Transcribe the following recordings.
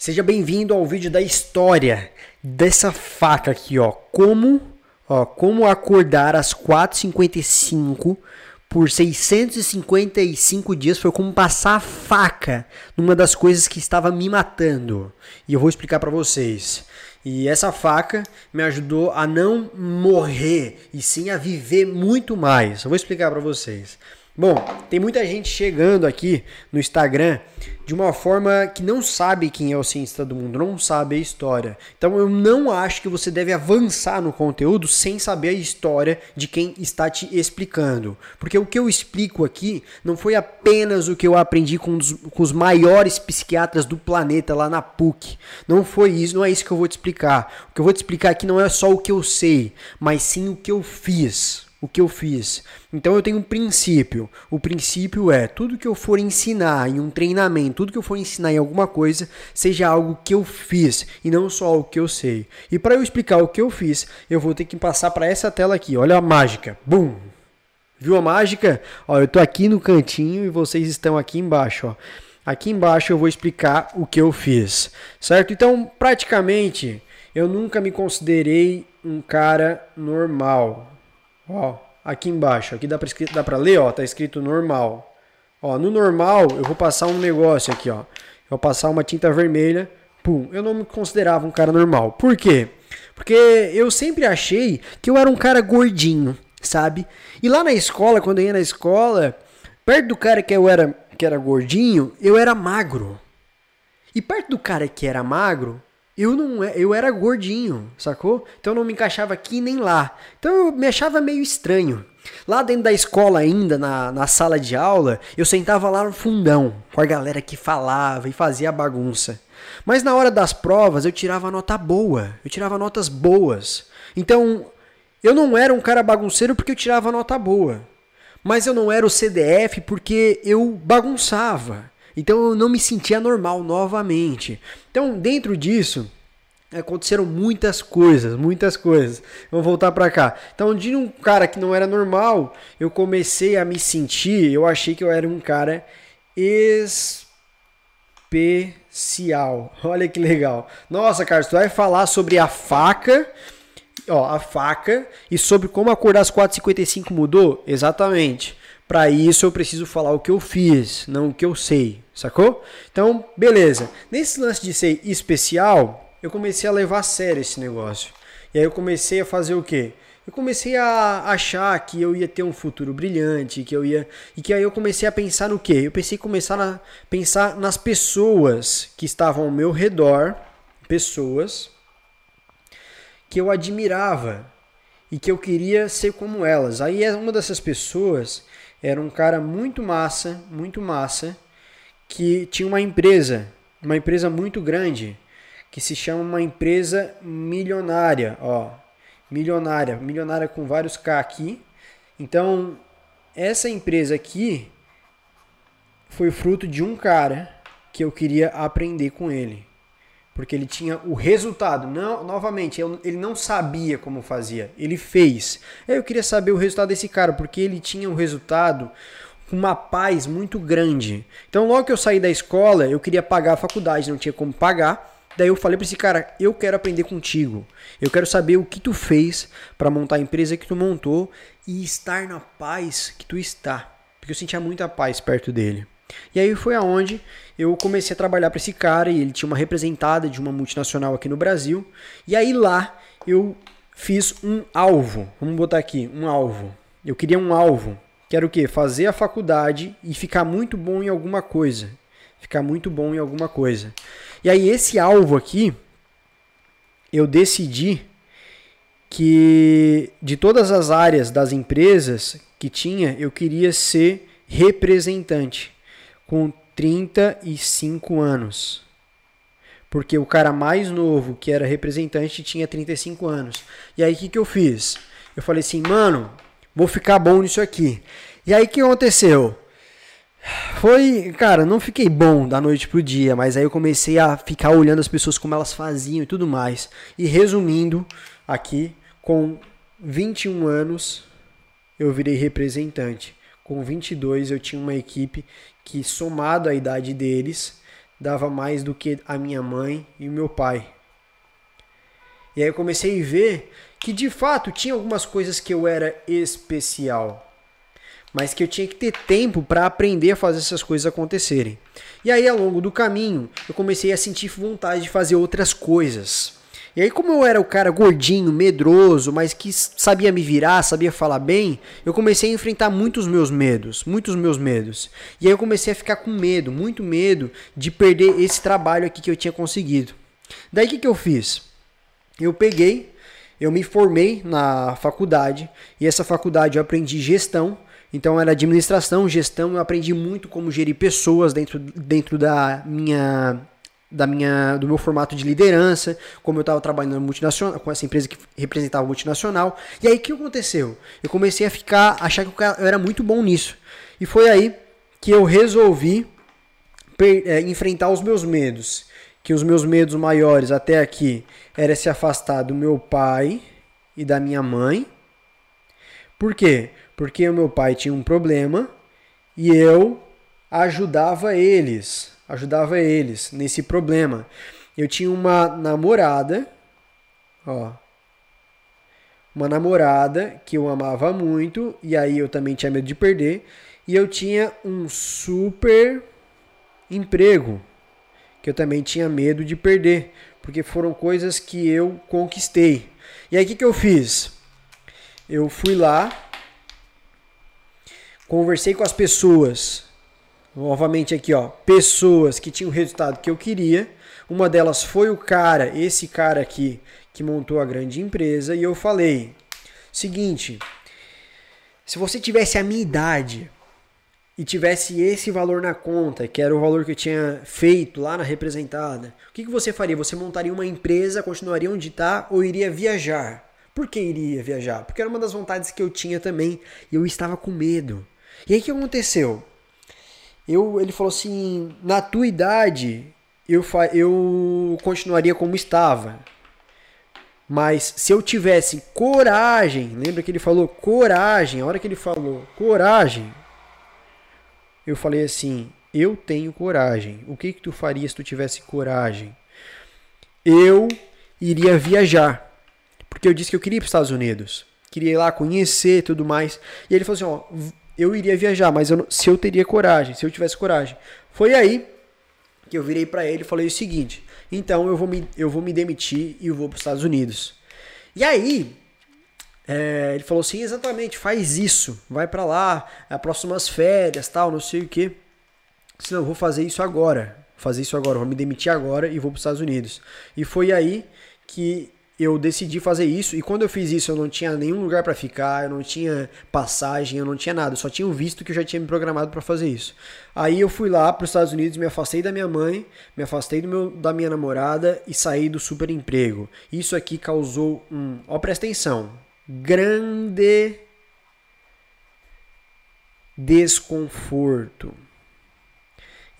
Seja bem-vindo ao vídeo da história dessa faca aqui, ó. Como, ó, como acordar às 4h55 por 655 dias foi como passar a faca numa das coisas que estava me matando. E eu vou explicar para vocês. E essa faca me ajudou a não morrer e sim a viver muito mais. Eu vou explicar para vocês. Bom, tem muita gente chegando aqui no Instagram de uma forma que não sabe quem é o cientista do mundo, não sabe a história. Então eu não acho que você deve avançar no conteúdo sem saber a história de quem está te explicando. Porque o que eu explico aqui não foi apenas o que eu aprendi com, os, com os maiores psiquiatras do planeta lá na PUC. Não foi isso, não é isso que eu vou te explicar. O que eu vou te explicar aqui não é só o que eu sei, mas sim o que eu fiz o que eu fiz. Então eu tenho um princípio. O princípio é tudo que eu for ensinar em um treinamento, tudo que eu for ensinar em alguma coisa, seja algo que eu fiz e não só o que eu sei. E para eu explicar o que eu fiz, eu vou ter que passar para essa tela aqui. Olha a mágica. Bum. Viu a mágica? Ó, eu tô aqui no cantinho e vocês estão aqui embaixo, ó. Aqui embaixo eu vou explicar o que eu fiz, certo? Então, praticamente, eu nunca me considerei um cara normal, Ó, aqui embaixo, aqui dá para ler, ó, tá escrito normal. Ó, no normal eu vou passar um negócio aqui, ó. Eu vou passar uma tinta vermelha, pum. Eu não me considerava um cara normal. Por quê? Porque eu sempre achei que eu era um cara gordinho, sabe? E lá na escola, quando eu ia na escola, perto do cara que eu era que era gordinho, eu era magro. E perto do cara que era magro, eu não é, eu era gordinho, sacou? Então eu não me encaixava aqui nem lá. Então eu me achava meio estranho. Lá dentro da escola ainda, na, na sala de aula, eu sentava lá no fundão, com a galera que falava e fazia bagunça. Mas na hora das provas eu tirava nota boa, eu tirava notas boas. Então eu não era um cara bagunceiro porque eu tirava nota boa. Mas eu não era o CDF porque eu bagunçava. Então eu não me sentia normal novamente. Então, dentro disso, aconteceram muitas coisas, muitas coisas. Vamos voltar para cá. Então, de um cara que não era normal, eu comecei a me sentir, eu achei que eu era um cara especial. Olha que legal. Nossa, Carlos, tu vai falar sobre a faca, ó, a faca e sobre como acordar às 4h55 mudou? Exatamente. Para isso eu preciso falar o que eu fiz, não o que eu sei, sacou? Então, beleza. Nesse lance de ser especial, eu comecei a levar a sério esse negócio. E aí eu comecei a fazer o quê? Eu comecei a achar que eu ia ter um futuro brilhante, que eu ia e que aí eu comecei a pensar no quê? Eu pensei começar a pensar nas pessoas que estavam ao meu redor, pessoas que eu admirava e que eu queria ser como elas. Aí é uma dessas pessoas era um cara muito massa, muito massa, que tinha uma empresa, uma empresa muito grande, que se chama uma empresa milionária, ó, milionária, milionária com vários K aqui. Então, essa empresa aqui foi fruto de um cara que eu queria aprender com ele porque ele tinha o resultado. Não, novamente, ele não sabia como fazia, ele fez. Eu queria saber o resultado desse cara, porque ele tinha um resultado com uma paz muito grande. Então, logo que eu saí da escola, eu queria pagar a faculdade, não tinha como pagar. Daí eu falei para esse cara, eu quero aprender contigo. Eu quero saber o que tu fez para montar a empresa que tu montou e estar na paz que tu está. Porque eu sentia muita paz perto dele. E aí foi aonde eu comecei a trabalhar para esse cara e ele tinha uma representada de uma multinacional aqui no Brasil. E aí lá eu fiz um alvo. Vamos botar aqui, um alvo. Eu queria um alvo. Que era o quê? Fazer a faculdade e ficar muito bom em alguma coisa. Ficar muito bom em alguma coisa. E aí esse alvo aqui, eu decidi que de todas as áreas das empresas que tinha, eu queria ser representante com 35 anos. Porque o cara mais novo, que era representante, tinha 35 anos. E aí o que, que eu fiz? Eu falei assim, mano, vou ficar bom nisso aqui. E aí o que aconteceu? Foi, cara, não fiquei bom da noite pro dia, mas aí eu comecei a ficar olhando as pessoas como elas faziam e tudo mais. E resumindo aqui, com 21 anos eu virei representante. Com 22 eu tinha uma equipe que somado à idade deles dava mais do que a minha mãe e o meu pai. E aí eu comecei a ver que de fato tinha algumas coisas que eu era especial, mas que eu tinha que ter tempo para aprender a fazer essas coisas acontecerem. E aí ao longo do caminho, eu comecei a sentir vontade de fazer outras coisas. E aí, como eu era o cara gordinho, medroso, mas que sabia me virar, sabia falar bem, eu comecei a enfrentar muitos meus medos, muitos meus medos. E aí eu comecei a ficar com medo, muito medo de perder esse trabalho aqui que eu tinha conseguido. Daí o que, que eu fiz? Eu peguei, eu me formei na faculdade, e essa faculdade eu aprendi gestão, então era administração, gestão, eu aprendi muito como gerir pessoas dentro, dentro da minha da minha, do meu formato de liderança, como eu estava trabalhando multinacional, com essa empresa que representava multinacional. E aí o que aconteceu? Eu comecei a ficar, achar que eu era muito bom nisso. E foi aí que eu resolvi é, enfrentar os meus medos. Que os meus medos maiores até aqui era se afastar do meu pai e da minha mãe. Por quê? Porque o meu pai tinha um problema e eu ajudava eles ajudava eles nesse problema. Eu tinha uma namorada, ó, uma namorada que eu amava muito e aí eu também tinha medo de perder e eu tinha um super emprego que eu também tinha medo de perder, porque foram coisas que eu conquistei. E aí o que, que eu fiz? Eu fui lá, conversei com as pessoas novamente aqui, ó, pessoas que tinham o resultado que eu queria. Uma delas foi o cara, esse cara aqui, que montou a grande empresa, e eu falei: seguinte, se você tivesse a minha idade e tivesse esse valor na conta, que era o valor que eu tinha feito lá na representada, o que, que você faria? Você montaria uma empresa, continuaria onde está ou iria viajar? Por que iria viajar? Porque era uma das vontades que eu tinha também e eu estava com medo. E aí o que aconteceu? Eu, ele falou assim: na tua idade, eu, eu continuaria como estava. Mas se eu tivesse coragem, lembra que ele falou coragem, a hora que ele falou coragem, eu falei assim: eu tenho coragem. O que que tu faria se tu tivesse coragem? Eu iria viajar. Porque eu disse que eu queria ir para os Estados Unidos. Queria ir lá conhecer tudo mais. E ele falou assim: ó, eu iria viajar, mas eu, se eu teria coragem, se eu tivesse coragem. Foi aí que eu virei para ele e falei o seguinte: então eu vou me, eu vou me demitir e eu vou para os Estados Unidos. E aí, é, ele falou assim: exatamente, faz isso, vai para lá, as próximas férias, tal, não sei o que. Senão eu vou fazer isso agora, fazer isso agora, vou me demitir agora e vou para os Estados Unidos. E foi aí que eu decidi fazer isso e quando eu fiz isso eu não tinha nenhum lugar para ficar, eu não tinha passagem, eu não tinha nada, só tinha o visto que eu já tinha me programado para fazer isso. Aí eu fui lá para os Estados Unidos, me afastei da minha mãe, me afastei do meu, da minha namorada e saí do super emprego. Isso aqui causou um, ó, presta atenção, grande desconforto.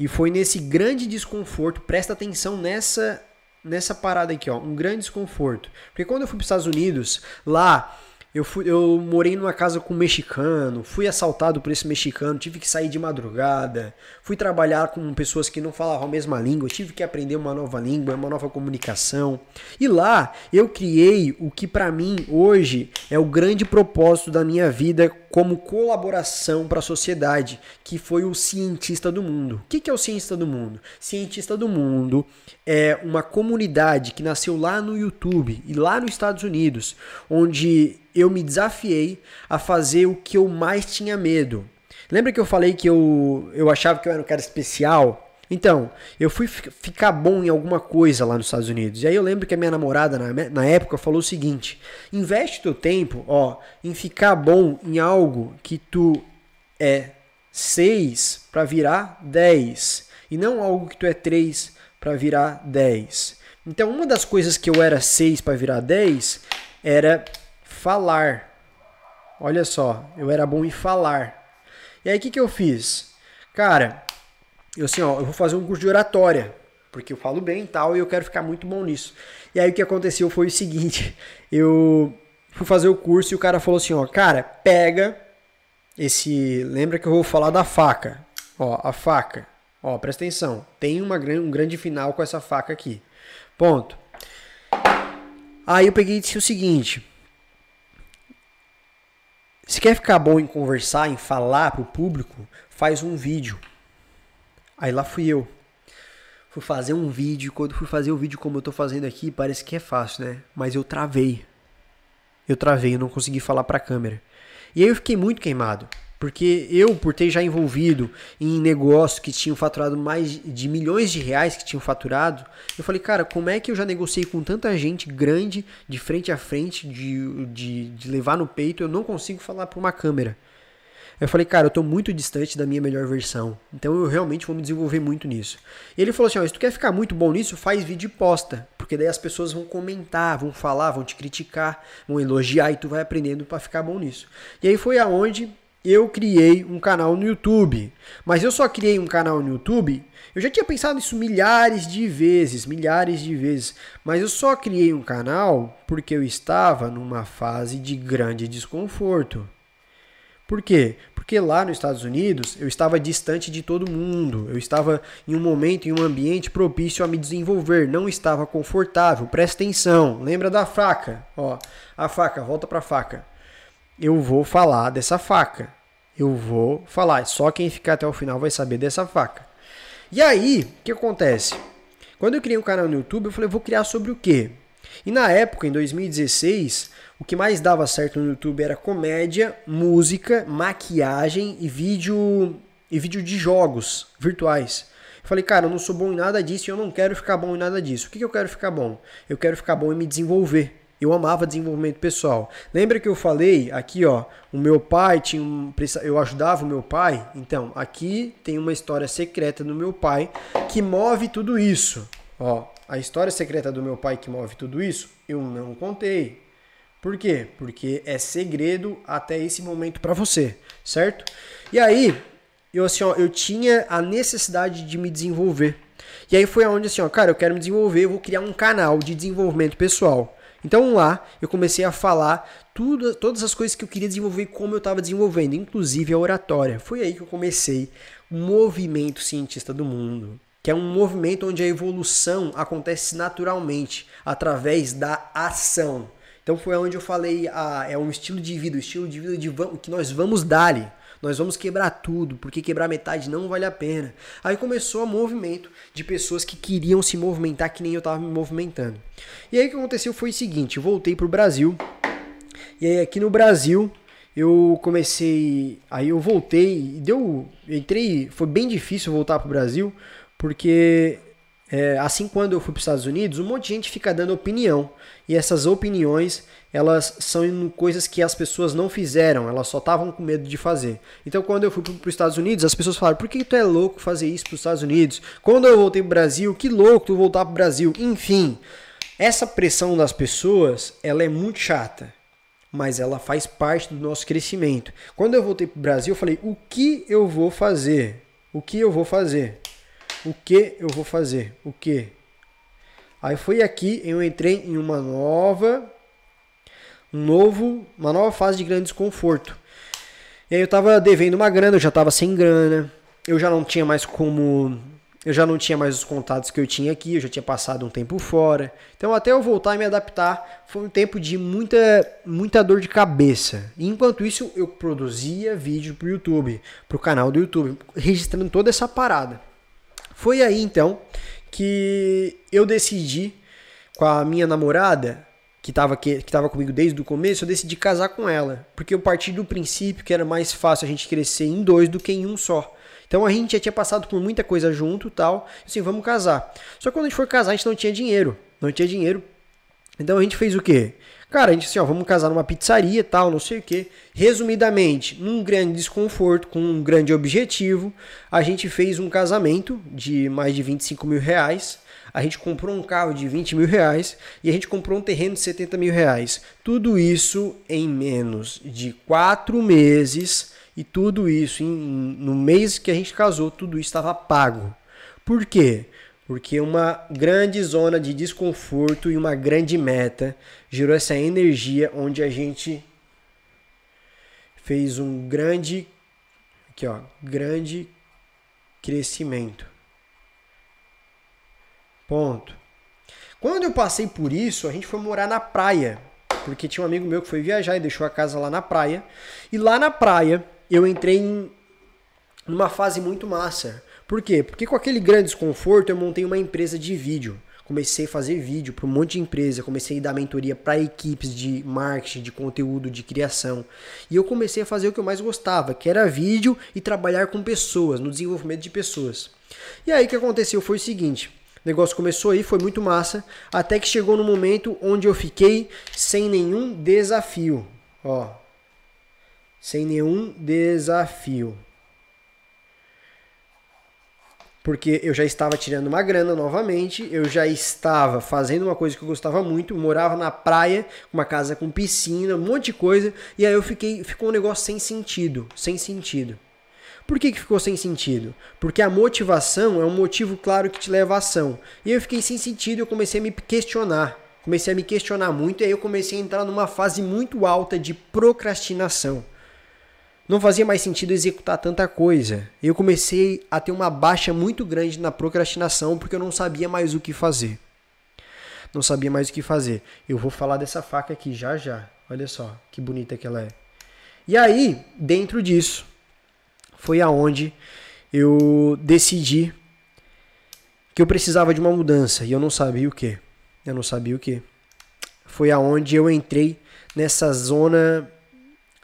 E foi nesse grande desconforto, presta atenção nessa nessa parada aqui, ó, um grande desconforto. Porque quando eu fui para os Estados Unidos, lá eu, fui, eu morei numa casa com um mexicano, fui assaltado por esse mexicano, tive que sair de madrugada, fui trabalhar com pessoas que não falavam a mesma língua, tive que aprender uma nova língua, uma nova comunicação. E lá eu criei o que para mim hoje é o grande propósito da minha vida como colaboração para a sociedade, que foi o cientista do mundo. O que é o cientista do mundo? Cientista do mundo é uma comunidade que nasceu lá no YouTube e lá nos Estados Unidos, onde eu me desafiei a fazer o que eu mais tinha medo. Lembra que eu falei que eu, eu achava que eu era um cara especial? Então, eu fui ficar bom em alguma coisa lá nos Estados Unidos. E aí eu lembro que a minha namorada, na, na época, falou o seguinte: investe teu tempo, ó, em ficar bom em algo que tu é 6 para virar 10. E não algo que tu é 3 para virar 10. Então, uma das coisas que eu era 6 para virar 10 era falar. Olha só, eu era bom em falar. E aí o que, que eu fiz? Cara, eu assim, ó, eu vou fazer um curso de oratória, porque eu falo bem e tal, e eu quero ficar muito bom nisso. E aí o que aconteceu foi o seguinte, eu fui fazer o curso e o cara falou assim, ó, cara, pega esse, lembra que eu vou falar da faca, ó, a faca. Ó, presta atenção. Tem uma, um grande final com essa faca aqui. Ponto. Aí eu peguei e disse o seguinte. Se quer ficar bom em conversar, em falar pro público, faz um vídeo. Aí lá fui eu. Fui fazer um vídeo. Quando fui fazer o vídeo como eu tô fazendo aqui, parece que é fácil, né? Mas eu travei. Eu travei, eu não consegui falar pra câmera. E aí eu fiquei muito queimado. Porque eu, por ter já envolvido em negócios que tinham faturado mais de milhões de reais que tinham faturado, eu falei, cara, como é que eu já negociei com tanta gente grande, de frente a frente, de, de, de levar no peito, eu não consigo falar para uma câmera. Eu falei, cara, eu tô muito distante da minha melhor versão. Então eu realmente vou me desenvolver muito nisso. E ele falou assim: ó, se tu quer ficar muito bom nisso, faz vídeo e posta. Porque daí as pessoas vão comentar, vão falar, vão te criticar, vão elogiar e tu vai aprendendo para ficar bom nisso. E aí foi aonde eu criei um canal no YouTube. Mas eu só criei um canal no YouTube. Eu já tinha pensado nisso milhares de vezes, milhares de vezes. Mas eu só criei um canal porque eu estava numa fase de grande desconforto. Por quê? Porque lá nos Estados Unidos eu estava distante de todo mundo. Eu estava em um momento, em um ambiente propício a me desenvolver. Não estava confortável. Presta atenção. Lembra da faca? Ó, a faca, volta para a faca eu vou falar dessa faca. Eu vou falar. Só quem ficar até o final vai saber dessa faca. E aí, o que acontece? Quando eu criei um canal no YouTube, eu falei, vou criar sobre o quê? E na época, em 2016, o que mais dava certo no YouTube era comédia, música, maquiagem e vídeo e vídeo de jogos virtuais. Eu falei, cara, eu não sou bom em nada disso e eu não quero ficar bom em nada disso. O que, que eu quero ficar bom? Eu quero ficar bom em me desenvolver. Eu amava desenvolvimento pessoal. Lembra que eu falei aqui, ó, o meu pai tinha um, eu ajudava o meu pai? Então, aqui tem uma história secreta do meu pai que move tudo isso. Ó, a história secreta do meu pai que move tudo isso, eu não contei. Por quê? Porque é segredo até esse momento para você, certo? E aí, eu assim, ó, eu tinha a necessidade de me desenvolver. E aí foi aonde assim, ó, cara, eu quero me desenvolver, eu vou criar um canal de desenvolvimento pessoal. Então lá eu comecei a falar tudo, todas as coisas que eu queria desenvolver como eu estava desenvolvendo, inclusive a oratória. Foi aí que eu comecei o movimento cientista do mundo, que é um movimento onde a evolução acontece naturalmente através da ação. Então foi onde eu falei, ah, é um estilo de vida, o estilo de vida de, que nós vamos dar nós vamos quebrar tudo, porque quebrar metade não vale a pena. Aí começou o movimento de pessoas que queriam se movimentar que nem eu estava me movimentando. E aí o que aconteceu foi o seguinte, eu voltei pro Brasil. E aí aqui no Brasil eu comecei, aí eu voltei, deu, entrei, foi bem difícil voltar pro Brasil, porque é, assim quando eu fui para os Estados Unidos, um monte de gente fica dando opinião. E essas opiniões, elas são coisas que as pessoas não fizeram, elas só estavam com medo de fazer. Então quando eu fui para os Estados Unidos, as pessoas falaram, por que tu é louco fazer isso para os Estados Unidos? Quando eu voltei para o Brasil, que louco tu voltar para o Brasil. Enfim, essa pressão das pessoas, ela é muito chata. Mas ela faz parte do nosso crescimento. Quando eu voltei para o Brasil, eu falei, o que eu vou fazer? O que eu vou fazer? O que eu vou fazer? O que? Aí foi aqui, eu entrei em uma nova, um novo, uma nova fase de grande desconforto. E aí eu tava devendo uma grana, eu já tava sem grana, eu já não tinha mais como, eu já não tinha mais os contatos que eu tinha aqui, eu já tinha passado um tempo fora. Então até eu voltar e me adaptar, foi um tempo de muita, muita dor de cabeça. E enquanto isso eu produzia vídeo pro YouTube, pro canal do YouTube, registrando toda essa parada. Foi aí então que eu decidi com a minha namorada, que estava que, que tava comigo desde o começo, eu decidi casar com ela. Porque eu parti do princípio que era mais fácil a gente crescer em dois do que em um só. Então a gente já tinha passado por muita coisa junto tal. Assim, vamos casar. Só que quando a gente foi casar, a gente não tinha dinheiro. Não tinha dinheiro. Então a gente fez o quê? Cara, a gente assim, ó, vamos casar numa pizzaria tal, não sei o que. Resumidamente, num grande desconforto, com um grande objetivo, a gente fez um casamento de mais de 25 mil reais. A gente comprou um carro de 20 mil reais e a gente comprou um terreno de 70 mil reais. Tudo isso em menos de quatro meses e tudo isso em, no mês que a gente casou, tudo isso estava pago. Por quê? Porque uma grande zona de desconforto e uma grande meta gerou essa energia onde a gente fez um grande aqui ó, grande crescimento. Ponto. Quando eu passei por isso, a gente foi morar na praia. Porque tinha um amigo meu que foi viajar e deixou a casa lá na praia. E lá na praia eu entrei em uma fase muito massa. Por quê? Porque com aquele grande desconforto eu montei uma empresa de vídeo. Comecei a fazer vídeo para um monte de empresa, comecei a dar mentoria para equipes de marketing, de conteúdo, de criação. E eu comecei a fazer o que eu mais gostava, que era vídeo e trabalhar com pessoas, no desenvolvimento de pessoas. E aí o que aconteceu foi o seguinte: o negócio começou aí, foi muito massa, até que chegou no momento onde eu fiquei sem nenhum desafio. Ó. Sem nenhum desafio porque eu já estava tirando uma grana novamente, eu já estava fazendo uma coisa que eu gostava muito, morava na praia, uma casa com piscina, um monte de coisa, e aí eu fiquei, ficou um negócio sem sentido, sem sentido. Por que, que ficou sem sentido? Porque a motivação é um motivo claro que te leva à ação. E eu fiquei sem sentido eu comecei a me questionar. Comecei a me questionar muito e aí eu comecei a entrar numa fase muito alta de procrastinação não fazia mais sentido executar tanta coisa. Eu comecei a ter uma baixa muito grande na procrastinação porque eu não sabia mais o que fazer. Não sabia mais o que fazer. Eu vou falar dessa faca aqui já já. Olha só que bonita que ela é. E aí, dentro disso, foi aonde eu decidi que eu precisava de uma mudança e eu não sabia o que. Eu não sabia o que. Foi aonde eu entrei nessa zona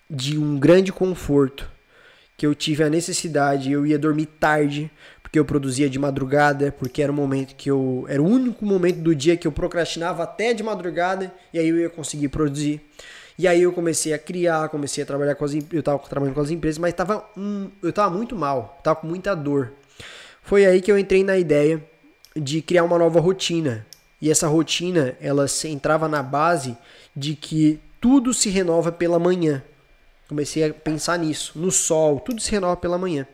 de um grande conforto, que eu tive a necessidade, eu ia dormir tarde, porque eu produzia de madrugada, porque era o momento que eu era o único momento do dia que eu procrastinava até de madrugada e aí eu ia conseguir produzir. E aí eu comecei a criar, comecei a trabalhar com as eu estava trabalhando com as empresas, mas tava um, eu estava muito mal, estava com muita dor. Foi aí que eu entrei na ideia de criar uma nova rotina. E essa rotina, ela se entrava na base de que tudo se renova pela manhã. Comecei a pensar nisso, no sol, tudo se renova pela manhã.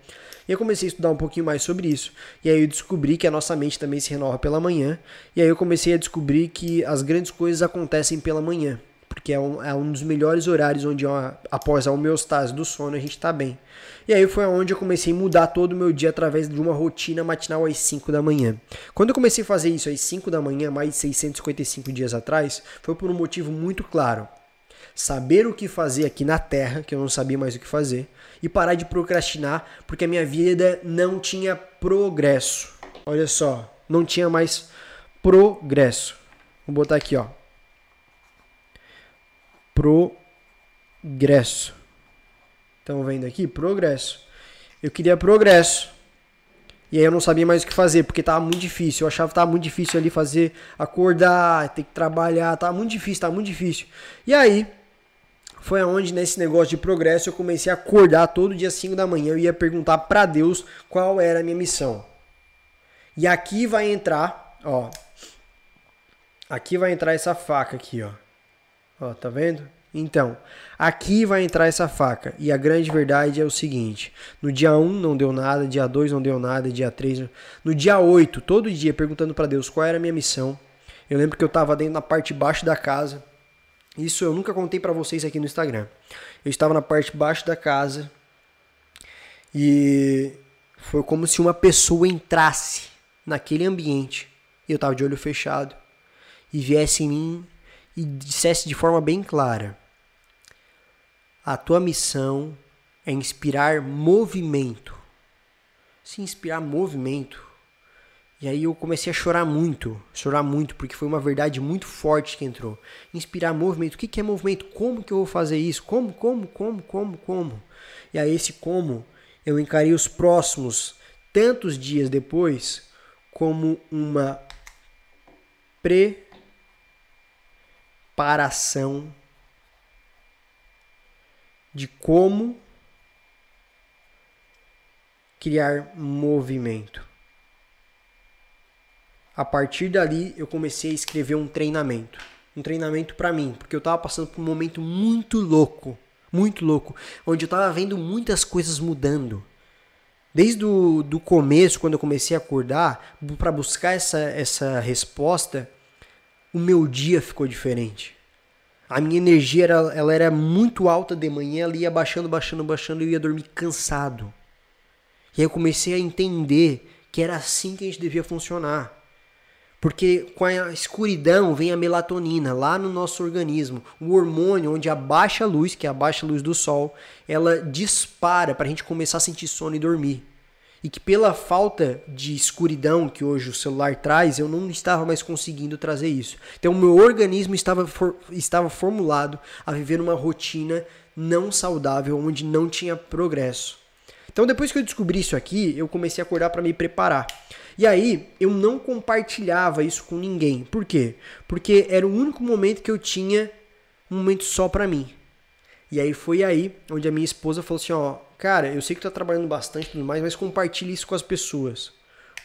E eu comecei a estudar um pouquinho mais sobre isso. E aí eu descobri que a nossa mente também se renova pela manhã. E aí eu comecei a descobrir que as grandes coisas acontecem pela manhã. Porque é um, é um dos melhores horários onde, após a homeostase do sono, a gente está bem. E aí foi onde eu comecei a mudar todo o meu dia através de uma rotina matinal às 5 da manhã. Quando eu comecei a fazer isso às 5 da manhã, mais de 655 dias atrás, foi por um motivo muito claro saber o que fazer aqui na Terra, que eu não sabia mais o que fazer, e parar de procrastinar, porque a minha vida não tinha progresso. Olha só, não tinha mais progresso. Vou botar aqui, ó. Progresso. Estão vendo aqui? Progresso. Eu queria progresso. E aí eu não sabia mais o que fazer, porque tava muito difícil. Eu achava que tava muito difícil ali fazer, acordar, ter que trabalhar, tava muito difícil, tava muito difícil. E aí, foi aonde nesse negócio de progresso eu comecei a acordar todo dia 5 da manhã, eu ia perguntar para Deus qual era a minha missão. E aqui vai entrar, ó. Aqui vai entrar essa faca aqui, ó. Ó, tá vendo? Então, aqui vai entrar essa faca. E a grande verdade é o seguinte: no dia 1 não deu nada, dia 2 não deu nada, dia 3. No dia 8, todo dia perguntando para Deus qual era a minha missão. Eu lembro que eu estava dentro na parte de baixo da casa isso eu nunca contei para vocês aqui no Instagram. Eu estava na parte de baixo da casa e foi como se uma pessoa entrasse naquele ambiente e eu estava de olho fechado e viesse em mim e dissesse de forma bem clara: A tua missão é inspirar movimento. Se inspirar movimento e aí eu comecei a chorar muito, chorar muito, porque foi uma verdade muito forte que entrou. Inspirar movimento. O que é movimento? Como que eu vou fazer isso? Como, como, como, como, como? E aí esse como eu encarei os próximos tantos dias depois como uma preparação de como criar movimento a partir dali eu comecei a escrever um treinamento. Um treinamento para mim, porque eu estava passando por um momento muito louco, muito louco, onde eu estava vendo muitas coisas mudando. Desde o do começo, quando eu comecei a acordar, para buscar essa, essa resposta, o meu dia ficou diferente. A minha energia era, ela era muito alta de manhã, ela ia baixando, baixando, baixando e eu ia dormir cansado. E aí eu comecei a entender que era assim que a gente devia funcionar. Porque com a escuridão vem a melatonina lá no nosso organismo. O hormônio, onde a baixa luz, que é a baixa luz do sol, ela dispara para a gente começar a sentir sono e dormir. E que pela falta de escuridão que hoje o celular traz, eu não estava mais conseguindo trazer isso. Então, o meu organismo estava, for, estava formulado a viver uma rotina não saudável, onde não tinha progresso. Então, depois que eu descobri isso aqui, eu comecei a acordar para me preparar. E aí, eu não compartilhava isso com ninguém. Por quê? Porque era o único momento que eu tinha um momento só para mim. E aí foi aí onde a minha esposa falou assim, ó, cara, eu sei que tu tá trabalhando bastante e tudo mais, mas compartilhe isso com as pessoas.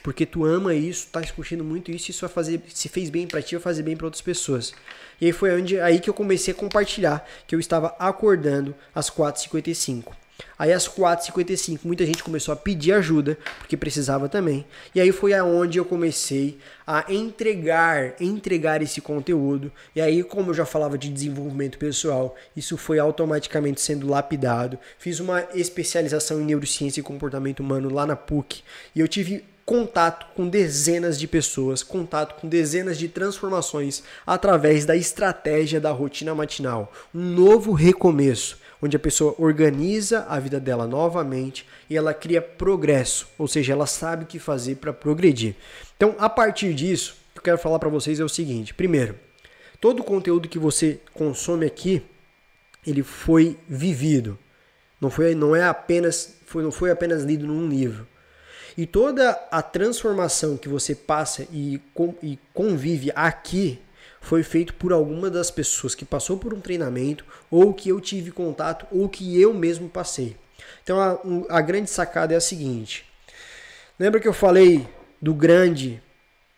Porque tu ama isso, tá curtindo muito isso, isso vai fazer, se fez bem para ti, vai fazer bem para outras pessoas. E aí foi onde, aí que eu comecei a compartilhar que eu estava acordando às 4h55. Aí às 4h55 muita gente começou a pedir ajuda, porque precisava também. E aí foi aonde eu comecei a entregar, entregar esse conteúdo. E aí, como eu já falava de desenvolvimento pessoal, isso foi automaticamente sendo lapidado. Fiz uma especialização em neurociência e comportamento humano lá na PUC. E eu tive contato com dezenas de pessoas, contato com dezenas de transformações através da estratégia da rotina matinal. Um novo recomeço onde a pessoa organiza a vida dela novamente e ela cria progresso, ou seja, ela sabe o que fazer para progredir. Então, a partir disso, o que eu quero falar para vocês é o seguinte: primeiro, todo o conteúdo que você consome aqui, ele foi vivido. Não foi, não é apenas, foi, não foi apenas lido num livro. E toda a transformação que você passa e, e convive aqui foi feito por alguma das pessoas que passou por um treinamento, ou que eu tive contato, ou que eu mesmo passei. Então a, a grande sacada é a seguinte: lembra que eu falei do grande,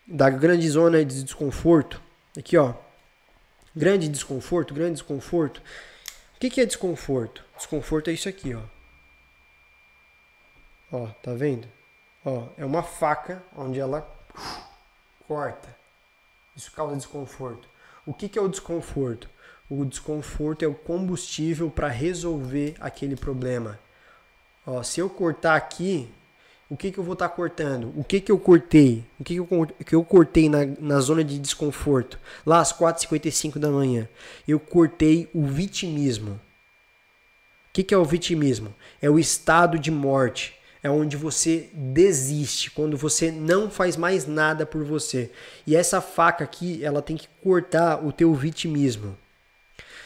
da grande zona de desconforto? Aqui, ó. Grande desconforto, grande desconforto. O que, que é desconforto? Desconforto é isso aqui, ó. Ó, tá vendo? Ó, é uma faca onde ela corta. Isso causa desconforto. O que, que é o desconforto? O desconforto é o combustível para resolver aquele problema. Ó, se eu cortar aqui, o que, que eu vou estar tá cortando? O que, que eu cortei? O que, que, eu, cortei na, na zona de desconforto? Lá às 4h55 da manhã. Eu cortei o vitimismo. O que, que é o vitimismo? É o estado de morte é onde você desiste, quando você não faz mais nada por você. E essa faca aqui, ela tem que cortar o teu vitimismo.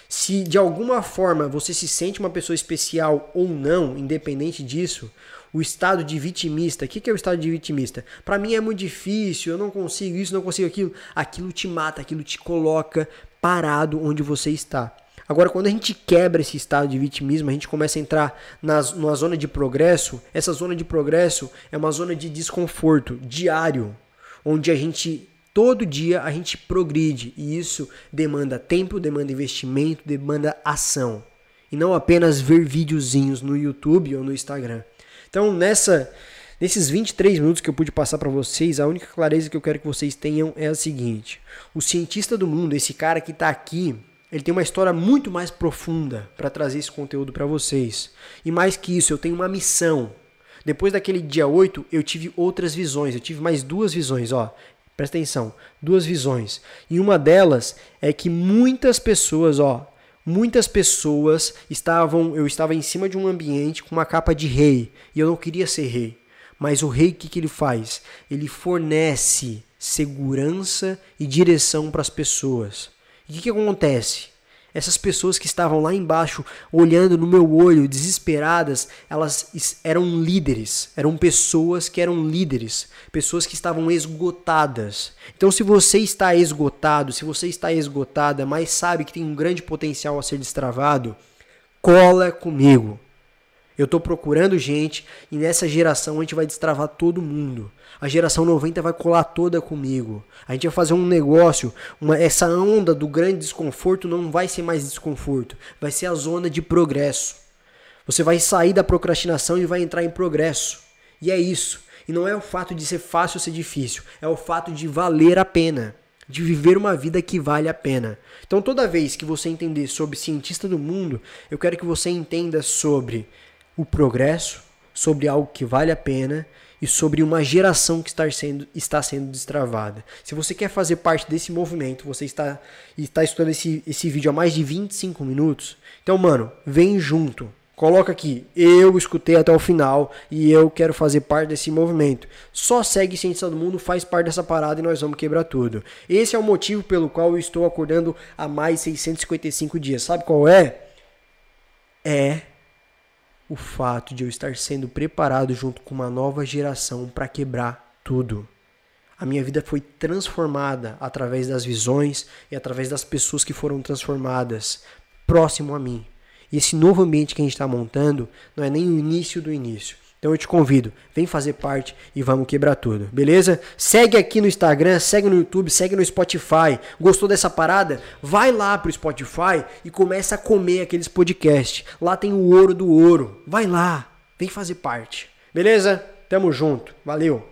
Se de alguma forma você se sente uma pessoa especial ou não, independente disso, o estado de vitimista, o que, que é o estado de vitimista? Para mim é muito difícil, eu não consigo isso, não consigo aquilo. Aquilo te mata, aquilo te coloca parado onde você está. Agora, quando a gente quebra esse estado de vitimismo, a gente começa a entrar nas, numa zona de progresso. Essa zona de progresso é uma zona de desconforto diário, onde a gente todo dia a gente progride e isso demanda tempo, demanda investimento, demanda ação e não apenas ver videozinhos no YouTube ou no Instagram. Então, nessa nesses 23 minutos que eu pude passar para vocês, a única clareza que eu quero que vocês tenham é a seguinte: o cientista do mundo, esse cara que está aqui ele tem uma história muito mais profunda para trazer esse conteúdo para vocês. E mais que isso, eu tenho uma missão. Depois daquele dia 8, eu tive outras visões. Eu tive mais duas visões, ó. Presta atenção, duas visões. E uma delas é que muitas pessoas, ó, muitas pessoas estavam, eu estava em cima de um ambiente com uma capa de rei, e eu não queria ser rei. Mas o rei o que, que ele faz? Ele fornece segurança e direção para as pessoas. O que, que acontece? Essas pessoas que estavam lá embaixo, olhando no meu olho, desesperadas, elas eram líderes, eram pessoas que eram líderes, pessoas que estavam esgotadas. Então, se você está esgotado, se você está esgotada, mas sabe que tem um grande potencial a ser destravado, cola comigo. Eu estou procurando gente e nessa geração a gente vai destravar todo mundo. A geração 90 vai colar toda comigo. A gente vai fazer um negócio, uma, essa onda do grande desconforto não vai ser mais desconforto, vai ser a zona de progresso. Você vai sair da procrastinação e vai entrar em progresso. E é isso. E não é o fato de ser fácil ou ser difícil, é o fato de valer a pena de viver uma vida que vale a pena. Então, toda vez que você entender sobre cientista do mundo, eu quero que você entenda sobre o progresso, sobre algo que vale a pena e sobre uma geração que está sendo, está sendo destravada. Se você quer fazer parte desse movimento, você está, está estudando esse, esse vídeo há mais de 25 minutos, então, mano, vem junto. Coloca aqui, eu escutei até o final e eu quero fazer parte desse movimento. Só segue Ciência do Mundo, faz parte dessa parada e nós vamos quebrar tudo. Esse é o motivo pelo qual eu estou acordando há mais 655 dias. Sabe qual é? É o fato de eu estar sendo preparado junto com uma nova geração para quebrar tudo. A minha vida foi transformada através das visões e através das pessoas que foram transformadas próximo a mim. E esse novo ambiente que a gente está montando não é nem o início do início. Então eu te convido, vem fazer parte e vamos quebrar tudo, beleza? Segue aqui no Instagram, segue no YouTube, segue no Spotify. Gostou dessa parada? Vai lá pro Spotify e começa a comer aqueles podcasts. Lá tem o ouro do ouro. Vai lá, vem fazer parte. Beleza? Tamo junto. Valeu.